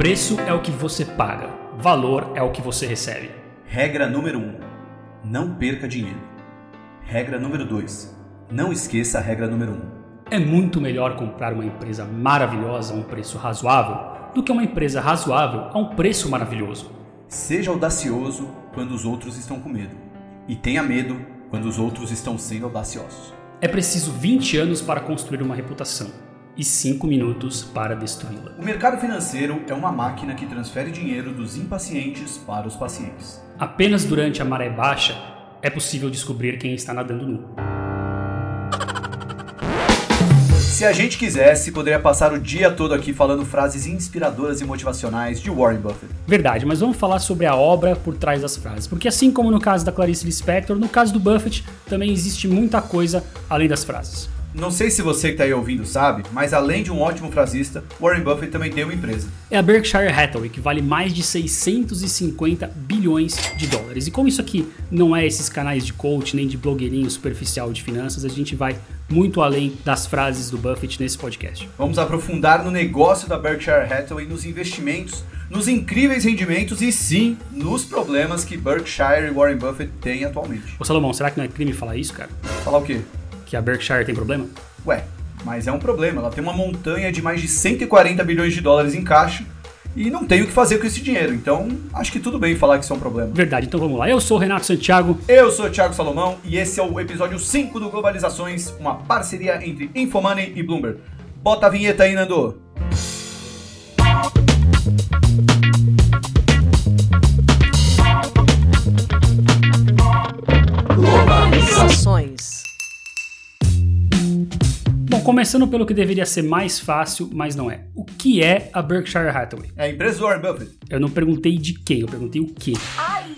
Preço é o que você paga. Valor é o que você recebe. Regra número 1. Um, não perca dinheiro. Regra número 2. Não esqueça a regra número 1. Um. É muito melhor comprar uma empresa maravilhosa a um preço razoável do que uma empresa razoável a um preço maravilhoso. Seja audacioso quando os outros estão com medo. E tenha medo quando os outros estão sendo audaciosos. É preciso 20 anos para construir uma reputação e 5 minutos para destruí-la. O mercado financeiro é uma máquina que transfere dinheiro dos impacientes para os pacientes. Apenas durante a maré baixa é possível descobrir quem está nadando nu. Se a gente quisesse, poderia passar o dia todo aqui falando frases inspiradoras e motivacionais de Warren Buffett. Verdade, mas vamos falar sobre a obra por trás das frases. Porque assim como no caso da Clarice Lispector, no caso do Buffett também existe muita coisa além das frases. Não sei se você que está aí ouvindo sabe, mas além de um ótimo frasista, Warren Buffett também tem uma empresa. É a Berkshire Hathaway, que vale mais de 650 bilhões de dólares. E como isso aqui não é esses canais de coach nem de blogueirinho superficial de finanças, a gente vai muito além das frases do Buffett nesse podcast. Vamos aprofundar no negócio da Berkshire Hathaway, nos investimentos, nos incríveis rendimentos e sim, nos problemas que Berkshire e Warren Buffett têm atualmente. Ô Salomão, será que não é crime falar isso, cara? Falar o quê? Que a Berkshire tem problema? Ué, mas é um problema. Ela tem uma montanha de mais de 140 bilhões de dólares em caixa e não tem o que fazer com esse dinheiro. Então, acho que tudo bem falar que isso é um problema. Verdade, então vamos lá. Eu sou o Renato Santiago. Eu sou o Thiago Salomão e esse é o episódio 5 do Globalizações, uma parceria entre Infomoney e Bloomberg. Bota a vinheta aí, Nando. Bom, começando pelo que deveria ser mais fácil, mas não é. O que é a Berkshire Hathaway? É a empresa do Warren Buffett. Eu não perguntei de quem, eu perguntei o que.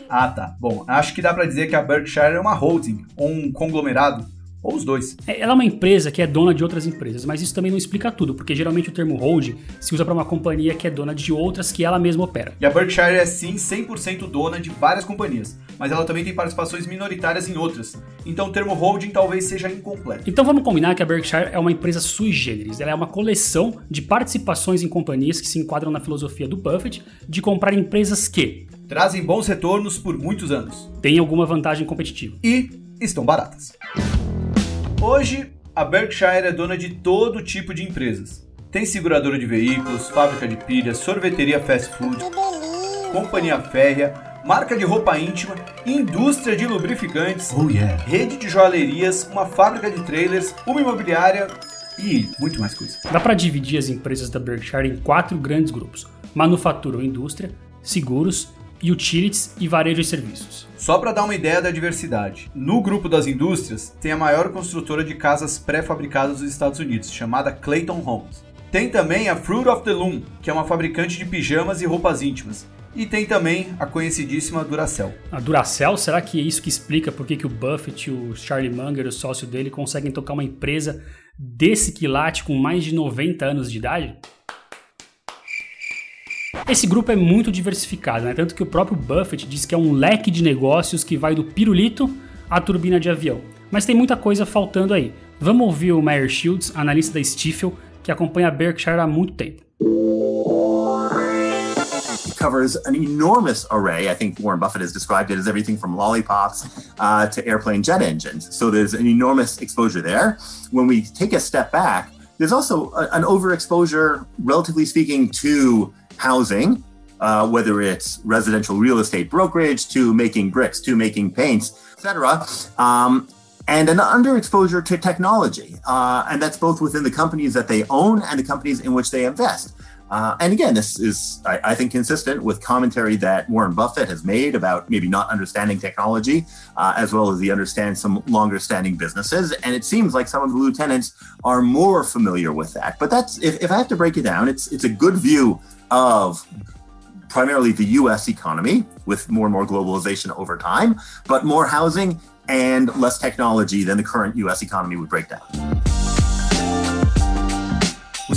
Ah, tá. Bom, acho que dá para dizer que a Berkshire é uma holding, ou um conglomerado, ou os dois. É, ela é uma empresa que é dona de outras empresas, mas isso também não explica tudo, porque geralmente o termo holding se usa para uma companhia que é dona de outras que ela mesma opera. E a Berkshire é sim 100% dona de várias companhias, mas ela também tem participações minoritárias em outras. Então o termo holding talvez seja incompleto. Então vamos combinar que a Berkshire é uma empresa sui generis. Ela é uma coleção de participações em companhias que se enquadram na filosofia do Buffett de comprar empresas que trazem bons retornos por muitos anos, têm alguma vantagem competitiva e estão baratas. Hoje, a Berkshire é dona de todo tipo de empresas. Tem seguradora de veículos, fábrica de pilhas, sorveteria fast food, companhia férrea, marca de roupa íntima, indústria de lubrificantes, oh, yeah. rede de joalherias, uma fábrica de trailers, uma imobiliária e muito mais coisa. Dá para dividir as empresas da Berkshire em quatro grandes grupos: manufatura ou indústria, seguros, utilities e varejo e serviços. Só para dar uma ideia da diversidade, no grupo das indústrias tem a maior construtora de casas pré-fabricadas dos Estados Unidos, chamada Clayton Homes. Tem também a Fruit of the Loom, que é uma fabricante de pijamas e roupas íntimas. E tem também a conhecidíssima Duracell. A Duracell, será que é isso que explica por que o Buffett, o Charlie Munger, o sócio dele, conseguem tocar uma empresa desse quilate com mais de 90 anos de idade? Esse grupo é muito diversificado, né? tanto que o próprio Buffett diz que é um leque de negócios que vai do pirulito à turbina de avião. Mas tem muita coisa faltando aí. Vamos ouvir o Meyer Shields, analista da Stifel, que acompanha a Berkshire há muito tempo. covers an enormous array. I think Warren Buffett has described it as everything from lollipops uh, to airplane jet engines. So there's an enormous exposure there. When we take a step back, there's also a, an overexposure, relatively speaking, to housing, uh, whether it's residential real estate brokerage to making bricks to making paints, etc. Um, and an underexposure to technology. Uh, and that's both within the companies that they own and the companies in which they invest. Uh, and again, this is, I, I, think, consistent with commentary that Warren Buffett has made about maybe not understanding technology, uh, as well as he understands some longer standing businesses. And it seems like some of the lieutenants are more familiar with that. But that's, if, if I have to break it down, it's, it's a good view of primarily the US economy with more and more globalization over time, but more housing and less technology than the current US economy would break down.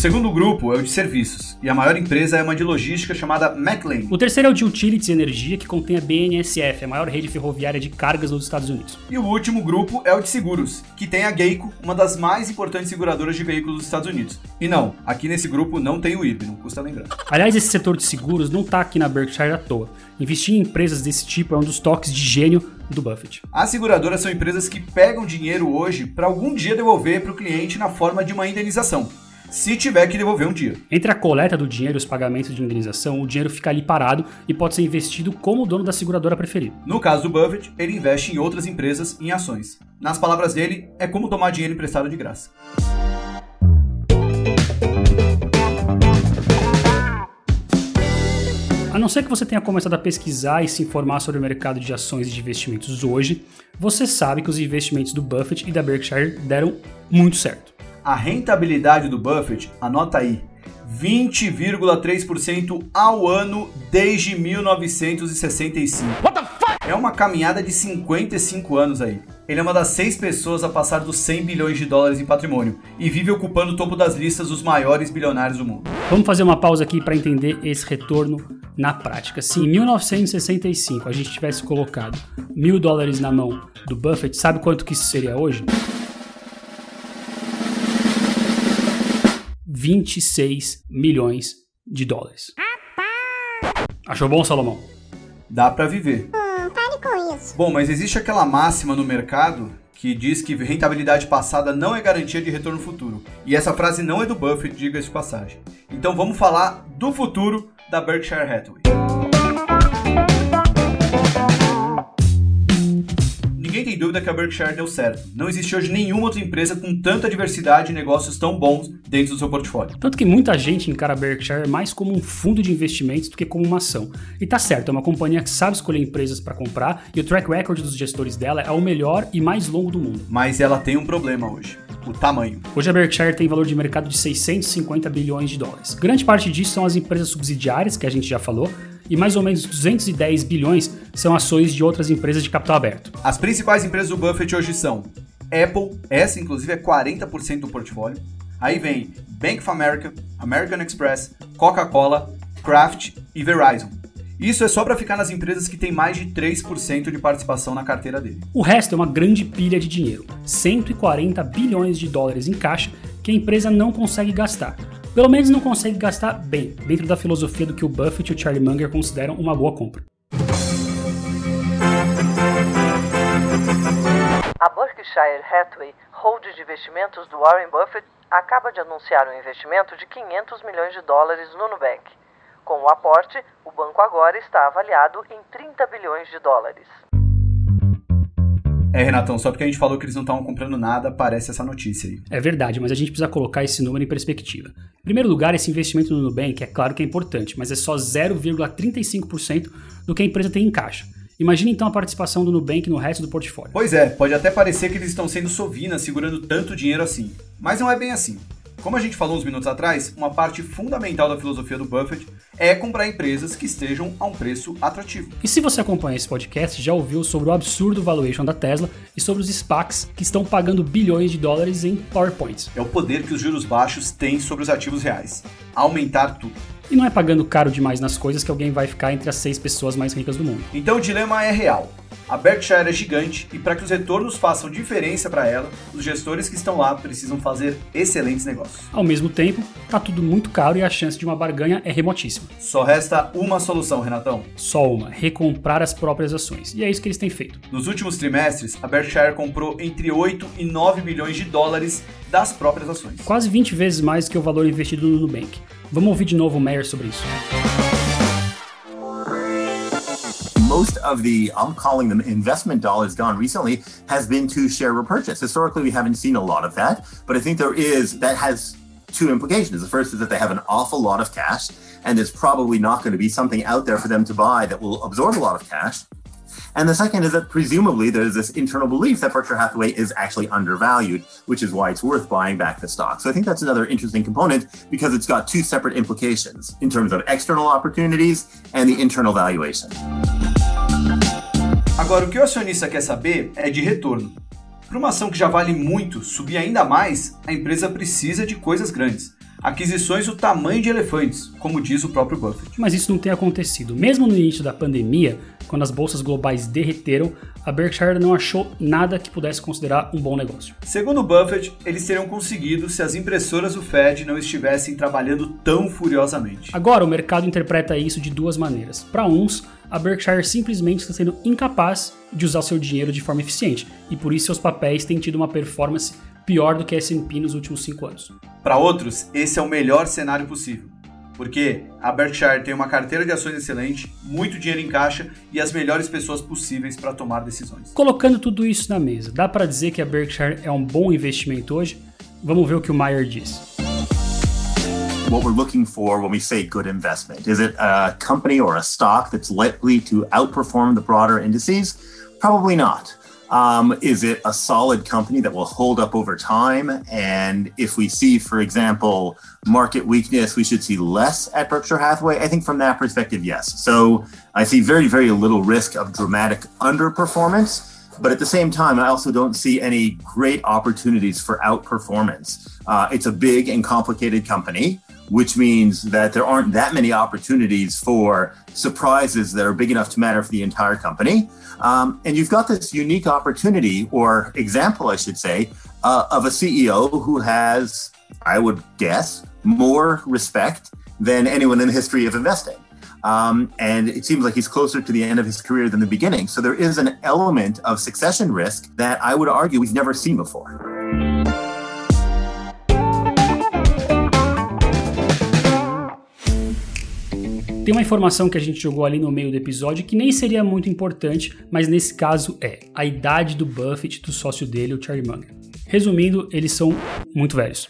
O segundo grupo é o de serviços, e a maior empresa é uma de logística chamada McLean. O terceiro é o de utilities e energia, que contém a BNSF, a maior rede ferroviária de cargas nos Estados Unidos. E o último grupo é o de seguros, que tem a Geico, uma das mais importantes seguradoras de veículos dos Estados Unidos. E não, aqui nesse grupo não tem o IP, não custa lembrar. Aliás, esse setor de seguros não está aqui na Berkshire à toa. Investir em empresas desse tipo é um dos toques de gênio do Buffett. As seguradoras são empresas que pegam dinheiro hoje para algum dia devolver para o cliente na forma de uma indenização se tiver que devolver um dia. Entre a coleta do dinheiro e os pagamentos de indenização, o dinheiro fica ali parado e pode ser investido como o dono da seguradora preferido. No caso do Buffett, ele investe em outras empresas em ações. Nas palavras dele, é como tomar dinheiro emprestado de graça. A não ser que você tenha começado a pesquisar e se informar sobre o mercado de ações e de investimentos hoje, você sabe que os investimentos do Buffett e da Berkshire deram muito certo a rentabilidade do Buffett, anota aí, 20,3% ao ano desde 1965. What the fuck? É uma caminhada de 55 anos aí. Ele é uma das seis pessoas a passar dos 100 bilhões de dólares em patrimônio e vive ocupando o topo das listas dos maiores bilionários do mundo. Vamos fazer uma pausa aqui para entender esse retorno na prática. Se em 1965 a gente tivesse colocado mil dólares na mão do Buffett, sabe quanto que isso seria hoje? 26 milhões de dólares. Achou bom, Salomão? Dá para viver. Hum, pare com isso. Bom, mas existe aquela máxima no mercado que diz que rentabilidade passada não é garantia de retorno futuro. E essa frase não é do Buffett, diga-se de passagem. Então vamos falar do futuro da Berkshire Hathaway. Ninguém tem dúvida que a Berkshire deu certo. Não existe hoje nenhuma outra empresa com tanta diversidade e negócios tão bons dentro do seu portfólio. Tanto que muita gente encara a Berkshire mais como um fundo de investimentos do que como uma ação. E tá certo, é uma companhia que sabe escolher empresas para comprar e o track record dos gestores dela é o melhor e mais longo do mundo. Mas ela tem um problema hoje o tamanho. Hoje a Berkshire tem valor de mercado de 650 bilhões de dólares. Grande parte disso são as empresas subsidiárias, que a gente já falou, e mais ou menos 210 bilhões são ações de outras empresas de capital aberto. As principais empresas do Buffett hoje são Apple, essa inclusive é 40% do portfólio. Aí vem Bank of America, American Express, Coca-Cola, Kraft e Verizon. Isso é só para ficar nas empresas que têm mais de 3% de participação na carteira dele. O resto é uma grande pilha de dinheiro, 140 bilhões de dólares em caixa que a empresa não consegue gastar. Pelo menos não consegue gastar bem, dentro da filosofia do que o Buffett e o Charlie Munger consideram uma boa compra. A Berkshire Hathaway, hold de investimentos do Warren Buffett, acaba de anunciar um investimento de 500 milhões de dólares no Nubank. Com o aporte, o banco agora está avaliado em 30 bilhões de dólares. É, Renatão, só porque a gente falou que eles não estavam comprando nada, aparece essa notícia aí. É verdade, mas a gente precisa colocar esse número em perspectiva. Em primeiro lugar, esse investimento no Nubank é claro que é importante, mas é só 0,35% do que a empresa tem em caixa. Imagine então a participação do Nubank no resto do portfólio. Pois é, pode até parecer que eles estão sendo sovinas segurando tanto dinheiro assim. Mas não é bem assim. Como a gente falou uns minutos atrás, uma parte fundamental da filosofia do Buffett é comprar empresas que estejam a um preço atrativo. E se você acompanha esse podcast, já ouviu sobre o absurdo valuation da Tesla e sobre os SPACs que estão pagando bilhões de dólares em PowerPoints. É o poder que os juros baixos têm sobre os ativos reais. Aumentar tudo. E não é pagando caro demais nas coisas que alguém vai ficar entre as seis pessoas mais ricas do mundo. Então o dilema é real. A Berkshire é gigante e para que os retornos façam diferença para ela, os gestores que estão lá precisam fazer excelentes negócios. Ao mesmo tempo, tá tudo muito caro e a chance de uma barganha é remotíssima. Só resta uma solução, Renatão. Só uma: recomprar as próprias ações. E é isso que eles têm feito. Nos últimos trimestres, a Berkshire comprou entre 8 e 9 bilhões de dólares das próprias ações. Quase 20 vezes mais que o valor investido no Nubank. Vamos ouvir de novo o Mayer sobre isso. Most of the, I'm calling them investment dollars gone recently, has been to share repurchase. Historically, we haven't seen a lot of that, but I think there is, that has two implications. The first is that they have an awful lot of cash, and there's probably not going to be something out there for them to buy that will absorb a lot of cash. And the second is that presumably there's this internal belief that Berkshire Hathaway is actually undervalued, which is why it's worth buying back the stock. So I think that's another interesting component because it's got two separate implications in terms of external opportunities and the internal valuation. Agora, o que o acionista quer saber é de retorno. Para uma ação que já vale muito subir ainda mais, a empresa precisa de coisas grandes. Aquisições do tamanho de elefantes, como diz o próprio Buffett. Mas isso não tem acontecido. Mesmo no início da pandemia, quando as bolsas globais derreteram, a Berkshire não achou nada que pudesse considerar um bom negócio. Segundo Buffett, eles teriam conseguido se as impressoras do Fed não estivessem trabalhando tão furiosamente. Agora, o mercado interpreta isso de duas maneiras. Para uns, a Berkshire simplesmente está sendo incapaz de usar seu dinheiro de forma eficiente, e por isso seus papéis têm tido uma performance pior do que a S&P nos últimos cinco anos. Para outros, esse é o melhor cenário possível, porque a Berkshire tem uma carteira de ações excelente, muito dinheiro em caixa e as melhores pessoas possíveis para tomar decisões. Colocando tudo isso na mesa, dá para dizer que a Berkshire é um bom investimento hoje? Vamos ver o que o Meyer diz. What we're looking for when we say good investment. Is it a company or a stock that's likely to outperform the broader indices? Probably not. Um, is it a solid company that will hold up over time? And if we see, for example, market weakness, we should see less at Berkshire Hathaway? I think from that perspective, yes. So I see very, very little risk of dramatic underperformance. But at the same time, I also don't see any great opportunities for outperformance. Uh, it's a big and complicated company which means that there aren't that many opportunities for surprises that are big enough to matter for the entire company. Um, and you've got this unique opportunity, or example, I should say, uh, of a CEO who has, I would guess, more respect than anyone in the history of investing. Um, and it seems like he's closer to the end of his career than the beginning. So there is an element of succession risk that I would argue we've never seen before. Tem uma informação que a gente jogou ali no meio do episódio que nem seria muito importante, mas nesse caso é a idade do Buffett do sócio dele, o Charlie Munger. Resumindo, eles são muito velhos.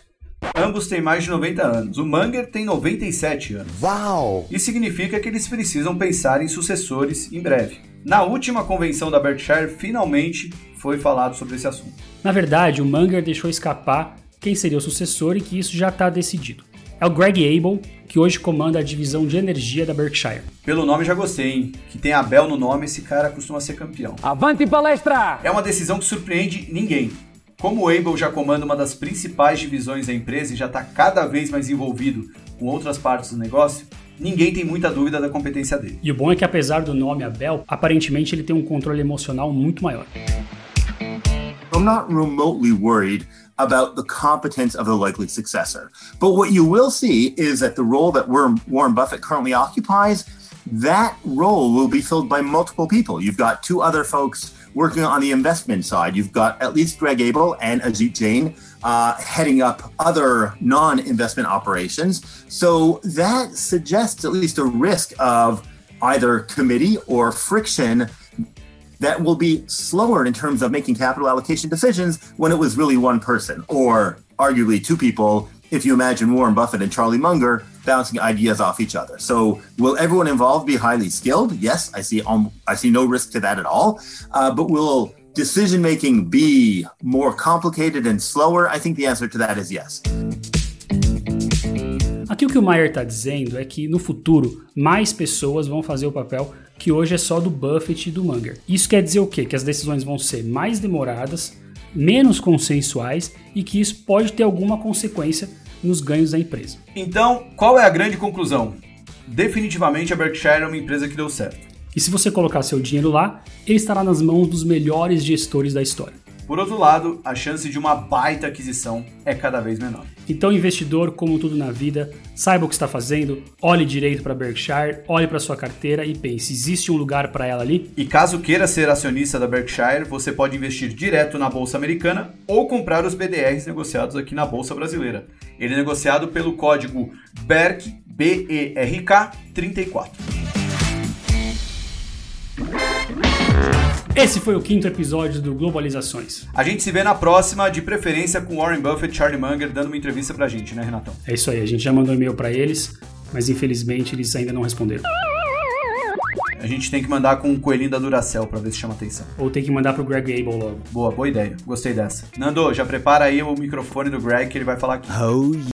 Ambos têm mais de 90 anos. O Munger tem 97 anos. Uau! Isso significa que eles precisam pensar em sucessores em breve. Na última convenção da Berkshire, finalmente foi falado sobre esse assunto. Na verdade, o Munger deixou escapar quem seria o sucessor e que isso já está decidido é o Greg Abel, que hoje comanda a divisão de energia da Berkshire. Pelo nome já gostei, hein? Que tem Abel no nome, esse cara costuma ser campeão. Avante palestra! É uma decisão que surpreende ninguém. Como o Abel já comanda uma das principais divisões da empresa e já está cada vez mais envolvido com outras partes do negócio, ninguém tem muita dúvida da competência dele. E o bom é que apesar do nome Abel, aparentemente ele tem um controle emocional muito maior. I'm not remotely worried about the competence of the likely successor. But what you will see is that the role that Warren Buffett currently occupies, that role will be filled by multiple people. You've got two other folks working on the investment side. You've got at least Greg Abel and Ajit Jain uh, heading up other non investment operations. So that suggests at least a risk of either committee or friction that will be slower in terms of making capital allocation decisions when it was really one person, or arguably two people, if you imagine Warren Buffett and Charlie Munger bouncing ideas off each other. So, will everyone involved be highly skilled? Yes, I see. Um, I see no risk to that at all. Uh, but will decision making be more complicated and slower? I think the answer to that is yes. Aqui o que o Mayer está dizendo é que no futuro mais pessoas vão fazer o papel que hoje é só do Buffett e do Munger. Isso quer dizer o quê? Que as decisões vão ser mais demoradas, menos consensuais e que isso pode ter alguma consequência nos ganhos da empresa. Então, qual é a grande conclusão? Definitivamente a Berkshire é uma empresa que deu certo. E se você colocar seu dinheiro lá, ele estará nas mãos dos melhores gestores da história. Por outro lado, a chance de uma baita aquisição é cada vez menor. Então, investidor, como tudo na vida, saiba o que está fazendo, olhe direito para Berkshire, olhe para sua carteira e pense: existe um lugar para ela ali? E caso queira ser acionista da Berkshire, você pode investir direto na bolsa americana ou comprar os BDRs negociados aqui na bolsa brasileira. Ele é negociado pelo código BERK, B-E-R-K 34. Esse foi o quinto episódio do Globalizações. A gente se vê na próxima, de preferência com Warren Buffett e Charlie Munger dando uma entrevista pra gente, né, Renatão? É isso aí, a gente já mandou e-mail para eles, mas infelizmente eles ainda não responderam. A gente tem que mandar com o coelhinho da Duracell pra ver se chama atenção. Ou tem que mandar pro Greg Abel logo. Boa, boa ideia. Gostei dessa. Nando, já prepara aí o microfone do Greg que ele vai falar aqui. Oh, yeah.